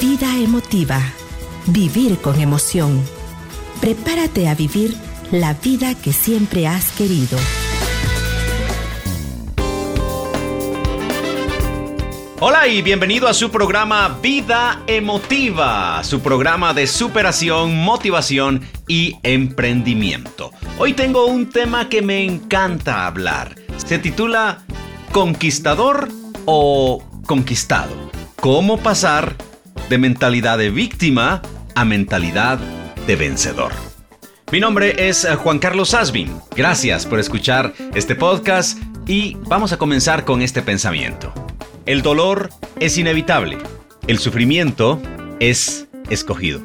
Vida emotiva. Vivir con emoción. Prepárate a vivir la vida que siempre has querido. Hola y bienvenido a su programa Vida Emotiva, su programa de superación, motivación y emprendimiento. Hoy tengo un tema que me encanta hablar. Se titula Conquistador o Conquistado. ¿Cómo pasar de mentalidad de víctima a mentalidad de vencedor? Mi nombre es Juan Carlos Asbin. Gracias por escuchar este podcast y vamos a comenzar con este pensamiento. El dolor es inevitable. El sufrimiento es escogido.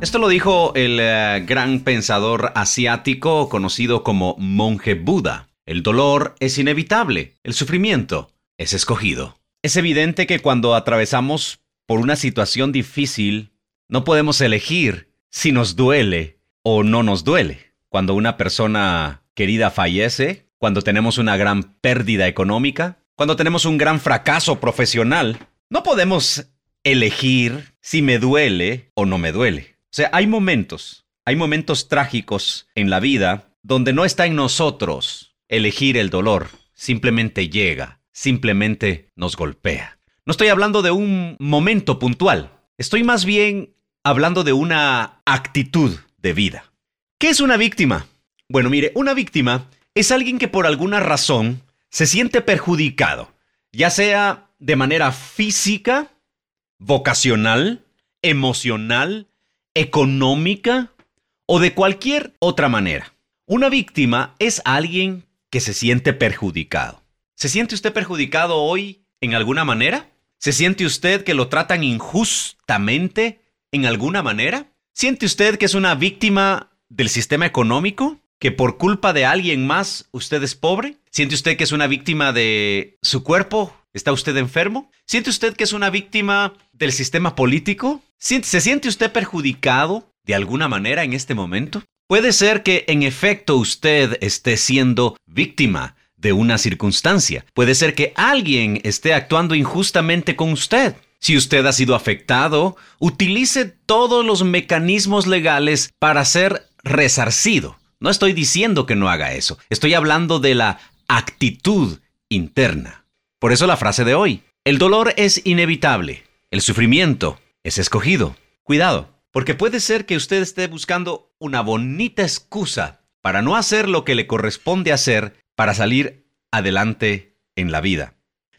Esto lo dijo el eh, gran pensador asiático conocido como monje Buda. El dolor es inevitable. El sufrimiento es escogido. Es evidente que cuando atravesamos por una situación difícil, no podemos elegir si nos duele o no nos duele. Cuando una persona querida fallece, cuando tenemos una gran pérdida económica, cuando tenemos un gran fracaso profesional, no podemos elegir si me duele o no me duele. O sea, hay momentos, hay momentos trágicos en la vida donde no está en nosotros elegir el dolor, simplemente llega, simplemente nos golpea. No estoy hablando de un momento puntual, estoy más bien hablando de una actitud de vida. ¿Qué es una víctima? Bueno, mire, una víctima es alguien que por alguna razón se siente perjudicado, ya sea de manera física, vocacional, emocional, económica o de cualquier otra manera. Una víctima es alguien que se siente perjudicado. ¿Se siente usted perjudicado hoy en alguna manera? ¿Se siente usted que lo tratan injustamente en alguna manera? ¿Siente usted que es una víctima del sistema económico? que por culpa de alguien más usted es pobre? ¿Siente usted que es una víctima de su cuerpo? ¿Está usted enfermo? ¿Siente usted que es una víctima del sistema político? ¿Se siente usted perjudicado de alguna manera en este momento? Puede ser que en efecto usted esté siendo víctima de una circunstancia. Puede ser que alguien esté actuando injustamente con usted. Si usted ha sido afectado, utilice todos los mecanismos legales para ser resarcido. No estoy diciendo que no haga eso, estoy hablando de la actitud interna. Por eso la frase de hoy, el dolor es inevitable, el sufrimiento es escogido. Cuidado, porque puede ser que usted esté buscando una bonita excusa para no hacer lo que le corresponde hacer para salir adelante en la vida.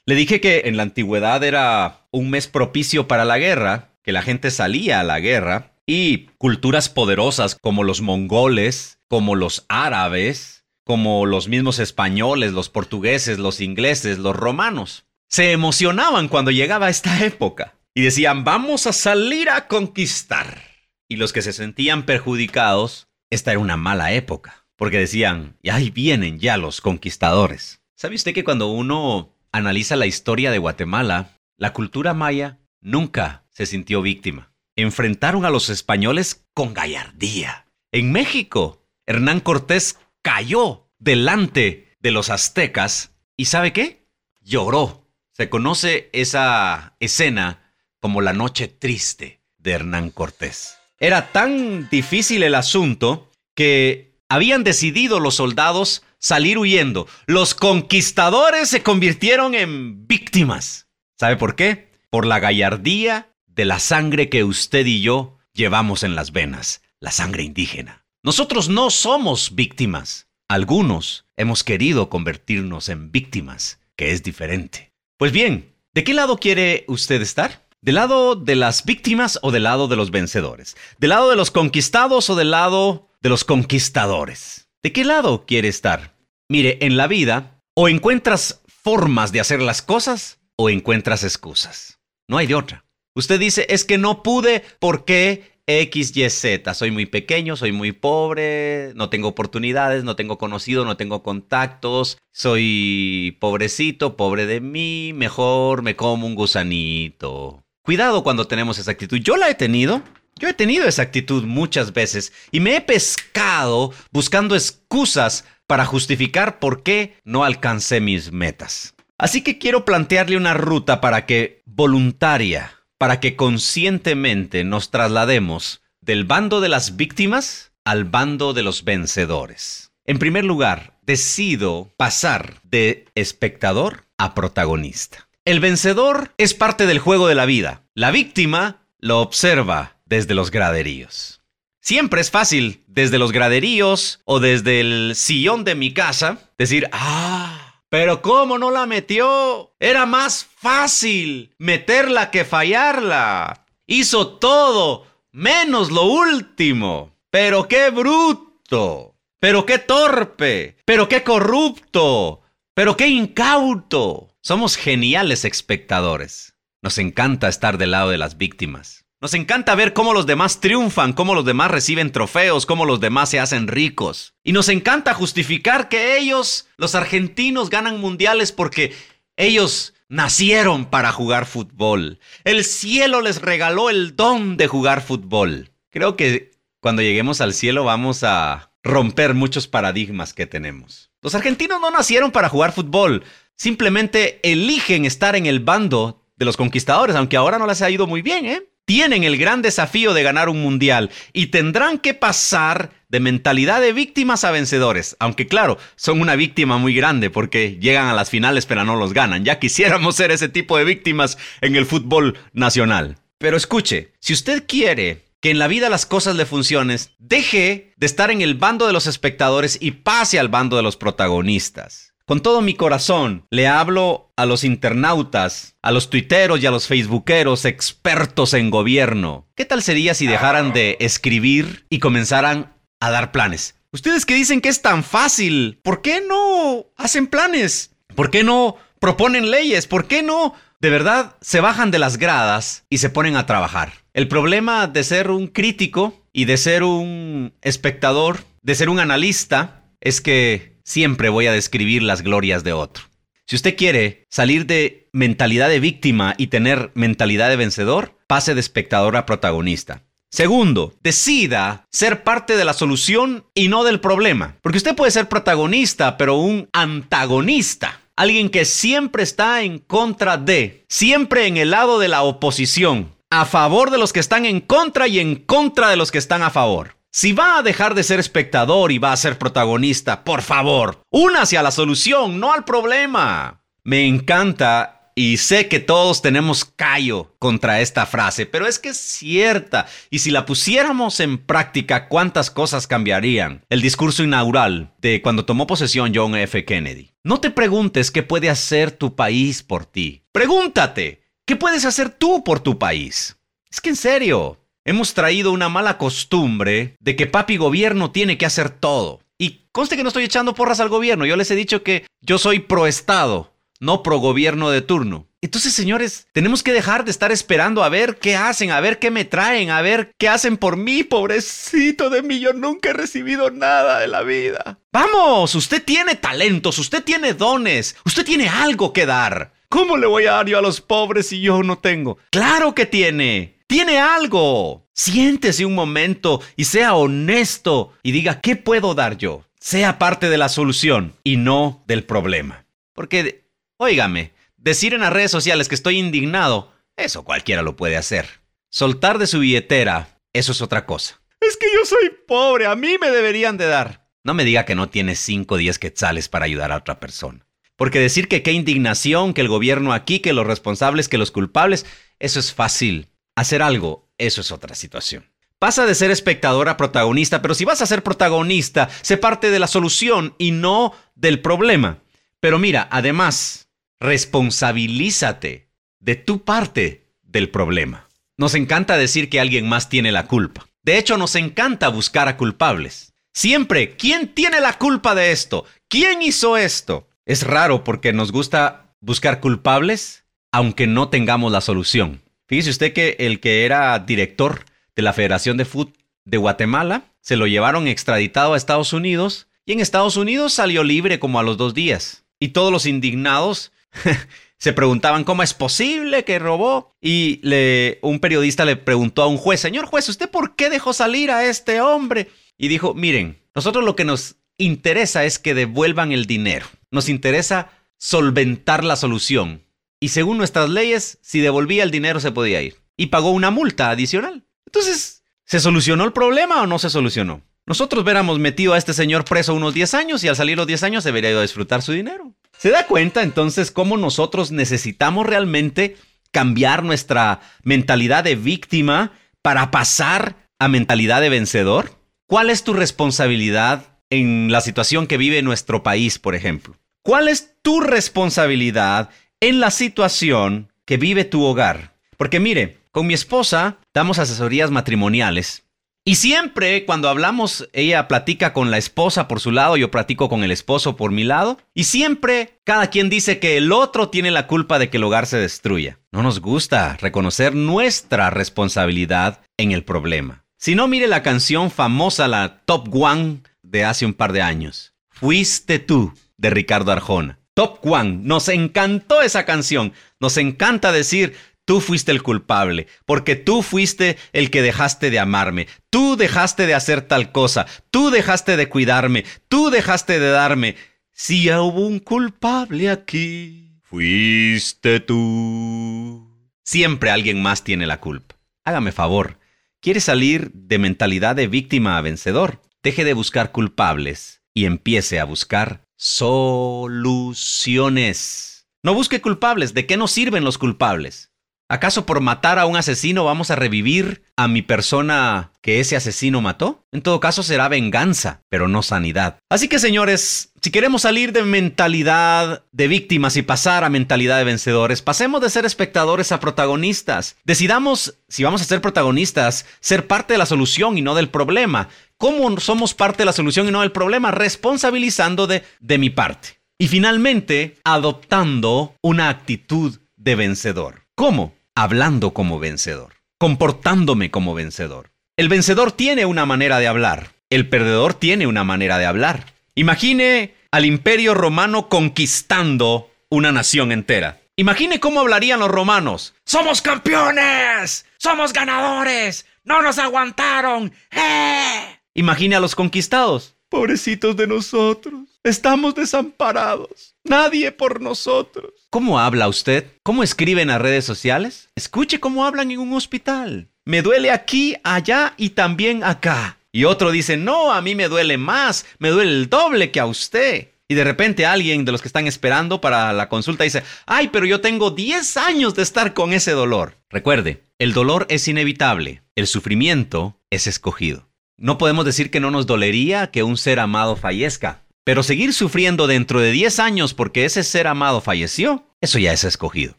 Le dije que en la antigüedad era un mes propicio para la guerra, que la gente salía a la guerra y culturas poderosas como los mongoles, como los árabes, como los mismos españoles, los portugueses, los ingleses, los romanos. Se emocionaban cuando llegaba esta época y decían, vamos a salir a conquistar. Y los que se sentían perjudicados, esta era una mala época, porque decían, y ahí vienen ya los conquistadores. ¿Sabe usted que cuando uno analiza la historia de Guatemala, la cultura maya nunca se sintió víctima? Enfrentaron a los españoles con gallardía. En México, Hernán Cortés cayó delante de los aztecas y ¿sabe qué? Lloró. Se conoce esa escena como la noche triste de Hernán Cortés. Era tan difícil el asunto que habían decidido los soldados salir huyendo. Los conquistadores se convirtieron en víctimas. ¿Sabe por qué? Por la gallardía de la sangre que usted y yo llevamos en las venas, la sangre indígena. Nosotros no somos víctimas. Algunos hemos querido convertirnos en víctimas, que es diferente. Pues bien, ¿de qué lado quiere usted estar? ¿Del lado de las víctimas o del lado de los vencedores? ¿Del lado de los conquistados o del lado de los conquistadores? ¿De qué lado quiere estar? Mire, en la vida, o encuentras formas de hacer las cosas o encuentras excusas. No hay de otra. Usted dice, es que no pude porque X, Y, Z. Soy muy pequeño, soy muy pobre, no tengo oportunidades, no tengo conocido, no tengo contactos, soy pobrecito, pobre de mí, mejor me como un gusanito. Cuidado cuando tenemos esa actitud. Yo la he tenido. Yo he tenido esa actitud muchas veces y me he pescado buscando excusas para justificar por qué no alcancé mis metas. Así que quiero plantearle una ruta para que voluntaria, para que conscientemente nos traslademos del bando de las víctimas al bando de los vencedores. En primer lugar, decido pasar de espectador a protagonista. El vencedor es parte del juego de la vida. La víctima lo observa desde los graderíos. Siempre es fácil, desde los graderíos o desde el sillón de mi casa, decir, ah, pero ¿cómo no la metió? Era más fácil meterla que fallarla. Hizo todo, menos lo último. Pero qué bruto. Pero qué torpe. Pero qué corrupto. Pero qué incauto. Somos geniales espectadores. Nos encanta estar del lado de las víctimas. Nos encanta ver cómo los demás triunfan, cómo los demás reciben trofeos, cómo los demás se hacen ricos. Y nos encanta justificar que ellos, los argentinos, ganan mundiales porque ellos nacieron para jugar fútbol. El cielo les regaló el don de jugar fútbol. Creo que cuando lleguemos al cielo vamos a romper muchos paradigmas que tenemos. Los argentinos no nacieron para jugar fútbol, simplemente eligen estar en el bando de los conquistadores, aunque ahora no les ha ido muy bien, ¿eh? Tienen el gran desafío de ganar un mundial y tendrán que pasar de mentalidad de víctimas a vencedores. Aunque claro, son una víctima muy grande porque llegan a las finales pero no los ganan. Ya quisiéramos ser ese tipo de víctimas en el fútbol nacional. Pero escuche, si usted quiere que en la vida las cosas le funcionen, deje de estar en el bando de los espectadores y pase al bando de los protagonistas. Con todo mi corazón le hablo a los internautas, a los tuiteros y a los facebookeros expertos en gobierno. ¿Qué tal sería si dejaran de escribir y comenzaran a dar planes? Ustedes que dicen que es tan fácil, ¿por qué no hacen planes? ¿Por qué no proponen leyes? ¿Por qué no de verdad se bajan de las gradas y se ponen a trabajar? El problema de ser un crítico y de ser un espectador, de ser un analista, es que siempre voy a describir las glorias de otro. Si usted quiere salir de mentalidad de víctima y tener mentalidad de vencedor, pase de espectador a protagonista. Segundo, decida ser parte de la solución y no del problema. Porque usted puede ser protagonista, pero un antagonista. Alguien que siempre está en contra de, siempre en el lado de la oposición, a favor de los que están en contra y en contra de los que están a favor. Si va a dejar de ser espectador y va a ser protagonista, por favor, únase a la solución, no al problema. Me encanta y sé que todos tenemos callo contra esta frase, pero es que es cierta. Y si la pusiéramos en práctica, ¿cuántas cosas cambiarían? El discurso inaugural de cuando tomó posesión John F. Kennedy. No te preguntes qué puede hacer tu país por ti. Pregúntate, ¿qué puedes hacer tú por tu país? Es que en serio, hemos traído una mala costumbre de que papi gobierno tiene que hacer todo. Y conste que no estoy echando porras al gobierno, yo les he dicho que yo soy pro Estado, no pro gobierno de turno. Entonces, señores, tenemos que dejar de estar esperando a ver qué hacen, a ver qué me traen, a ver qué hacen por mí, pobrecito de mí, yo nunca he recibido nada de la vida. Vamos, usted tiene talentos, usted tiene dones, usted tiene algo que dar. ¿Cómo le voy a dar yo a los pobres si yo no tengo? Claro que tiene tiene algo. Siéntese un momento y sea honesto y diga, ¿qué puedo dar yo? Sea parte de la solución y no del problema. Porque, óigame, decir en las redes sociales que estoy indignado, eso cualquiera lo puede hacer. Soltar de su billetera, eso es otra cosa. Es que yo soy pobre, a mí me deberían de dar. No me diga que no tienes 5 o 10 quetzales para ayudar a otra persona. Porque decir que qué indignación, que el gobierno aquí, que los responsables, que los culpables, eso es fácil. Hacer algo, eso es otra situación. Pasa de ser espectador a protagonista, pero si vas a ser protagonista, se parte de la solución y no del problema. Pero mira, además, responsabilízate de tu parte del problema. Nos encanta decir que alguien más tiene la culpa. De hecho, nos encanta buscar a culpables. Siempre, ¿quién tiene la culpa de esto? ¿Quién hizo esto? Es raro porque nos gusta buscar culpables aunque no tengamos la solución. Fíjese usted que el que era director de la Federación de Fútbol de Guatemala se lo llevaron extraditado a Estados Unidos y en Estados Unidos salió libre como a los dos días. Y todos los indignados se preguntaban cómo es posible que robó. Y le, un periodista le preguntó a un juez, señor juez, ¿usted por qué dejó salir a este hombre? Y dijo, miren, nosotros lo que nos interesa es que devuelvan el dinero. Nos interesa solventar la solución. Y según nuestras leyes, si devolvía el dinero se podía ir. y pagó una multa adicional. Entonces, ¿se solucionó el problema o no se solucionó? Nosotros hubiéramos metido a este señor preso unos 10 años y al salir los 10 años debería ido a disfrutar su dinero. ¿Se da cuenta entonces cómo nosotros necesitamos realmente cambiar nuestra mentalidad de víctima para pasar a mentalidad de vencedor? ¿Cuál es tu responsabilidad en la situación que vive nuestro país, por ejemplo? ¿Cuál es tu responsabilidad en la situación que vive tu hogar? Porque mire, con mi esposa damos asesorías matrimoniales y siempre cuando hablamos, ella platica con la esposa por su lado, yo platico con el esposo por mi lado. Y siempre cada quien dice que el otro tiene la culpa de que el hogar se destruya. No nos gusta reconocer nuestra responsabilidad en el problema. Si no, mire la canción famosa, la Top One de hace un par de años. Fuiste tú, de Ricardo Arjona. Top One. Nos encantó esa canción. Nos encanta decir, Tú fuiste el culpable, porque tú fuiste el que dejaste de amarme, tú dejaste de hacer tal cosa, tú dejaste de cuidarme, tú dejaste de darme. Si hubo un culpable aquí, fuiste tú. Siempre alguien más tiene la culpa. Hágame favor, ¿quiere salir de mentalidad de víctima a vencedor? Deje de buscar culpables y empiece a buscar soluciones. No busque culpables, ¿de qué nos sirven los culpables? ¿Acaso por matar a un asesino vamos a revivir a mi persona que ese asesino mató? En todo caso será venganza, pero no sanidad. Así que señores, si queremos salir de mentalidad de víctimas y pasar a mentalidad de vencedores, pasemos de ser espectadores a protagonistas. Decidamos, si vamos a ser protagonistas, ser parte de la solución y no del problema. ¿Cómo somos parte de la solución y no del problema? Responsabilizando de, de mi parte. Y finalmente, adoptando una actitud de vencedor. ¿Cómo? Hablando como vencedor, comportándome como vencedor. El vencedor tiene una manera de hablar, el perdedor tiene una manera de hablar. Imagine al imperio romano conquistando una nación entera. Imagine cómo hablarían los romanos. ¡Somos campeones! ¡Somos ganadores! ¡No nos aguantaron! ¡Eh! Imagine a los conquistados. Pobrecitos de nosotros. Estamos desamparados. Nadie por nosotros. ¿Cómo habla usted? ¿Cómo escribe en las redes sociales? Escuche cómo hablan en un hospital. Me duele aquí, allá y también acá. Y otro dice, no, a mí me duele más, me duele el doble que a usted. Y de repente alguien de los que están esperando para la consulta dice, ay, pero yo tengo 10 años de estar con ese dolor. Recuerde, el dolor es inevitable, el sufrimiento es escogido. No podemos decir que no nos dolería que un ser amado fallezca, pero seguir sufriendo dentro de 10 años porque ese ser amado falleció, eso ya es escogido.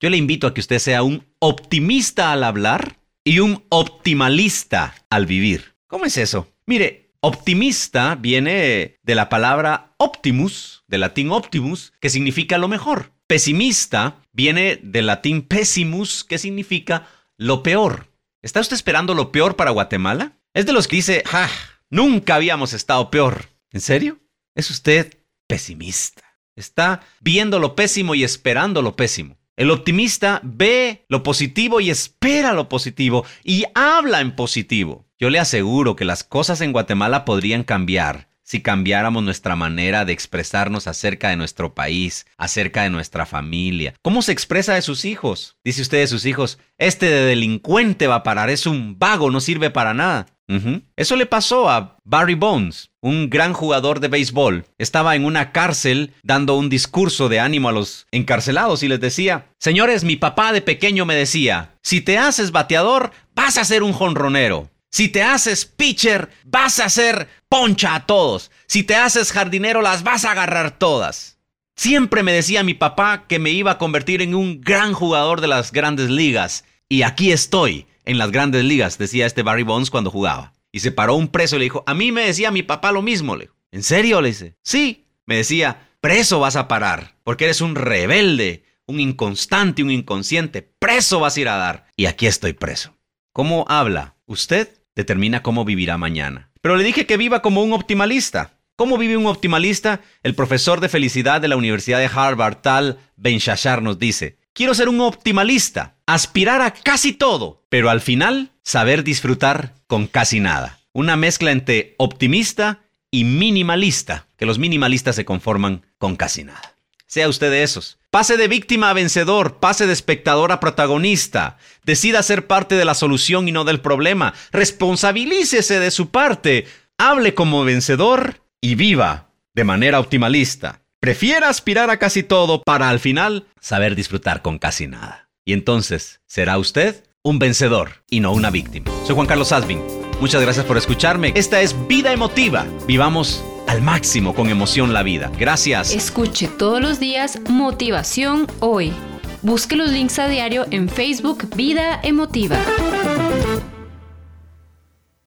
Yo le invito a que usted sea un optimista al hablar y un optimalista al vivir. ¿Cómo es eso? Mire, optimista viene de la palabra optimus, del latín optimus, que significa lo mejor. Pesimista viene del latín pessimus, que significa lo peor. ¿Está usted esperando lo peor para Guatemala? Es de los que dice, ¡ah! Nunca habíamos estado peor. ¿En serio? Es usted pesimista. Está viendo lo pésimo y esperando lo pésimo. El optimista ve lo positivo y espera lo positivo y habla en positivo. Yo le aseguro que las cosas en Guatemala podrían cambiar si cambiáramos nuestra manera de expresarnos acerca de nuestro país, acerca de nuestra familia. ¿Cómo se expresa de sus hijos? Dice usted de sus hijos, este de delincuente va a parar, es un vago, no sirve para nada. Eso le pasó a Barry Bones, un gran jugador de béisbol. Estaba en una cárcel dando un discurso de ánimo a los encarcelados y les decía, señores, mi papá de pequeño me decía, si te haces bateador, vas a ser un jonronero. Si te haces pitcher, vas a ser poncha a todos. Si te haces jardinero, las vas a agarrar todas. Siempre me decía mi papá que me iba a convertir en un gran jugador de las grandes ligas. Y aquí estoy en las grandes ligas, decía este Barry Bonds cuando jugaba. Y se paró un preso y le dijo, a mí me decía mi papá lo mismo. Le ¿en serio? Le dice, sí. Me decía, preso vas a parar, porque eres un rebelde, un inconstante, un inconsciente. Preso vas a ir a dar. Y aquí estoy preso. ¿Cómo habla? Usted determina cómo vivirá mañana. Pero le dije que viva como un optimalista. ¿Cómo vive un optimalista? El profesor de felicidad de la Universidad de Harvard, Tal Ben Shashar, nos dice, Quiero ser un optimalista, aspirar a casi todo, pero al final saber disfrutar con casi nada. Una mezcla entre optimista y minimalista, que los minimalistas se conforman con casi nada. Sea usted de esos. Pase de víctima a vencedor, pase de espectador a protagonista. Decida ser parte de la solución y no del problema. Responsabilícese de su parte. Hable como vencedor y viva de manera optimalista. Prefiera aspirar a casi todo para al final saber disfrutar con casi nada. Y entonces, ¿será usted un vencedor y no una víctima? Soy Juan Carlos Asbin. Muchas gracias por escucharme. Esta es Vida Emotiva. Vivamos al máximo con emoción la vida. Gracias. Escuche todos los días Motivación Hoy. Busque los links a diario en Facebook Vida Emotiva.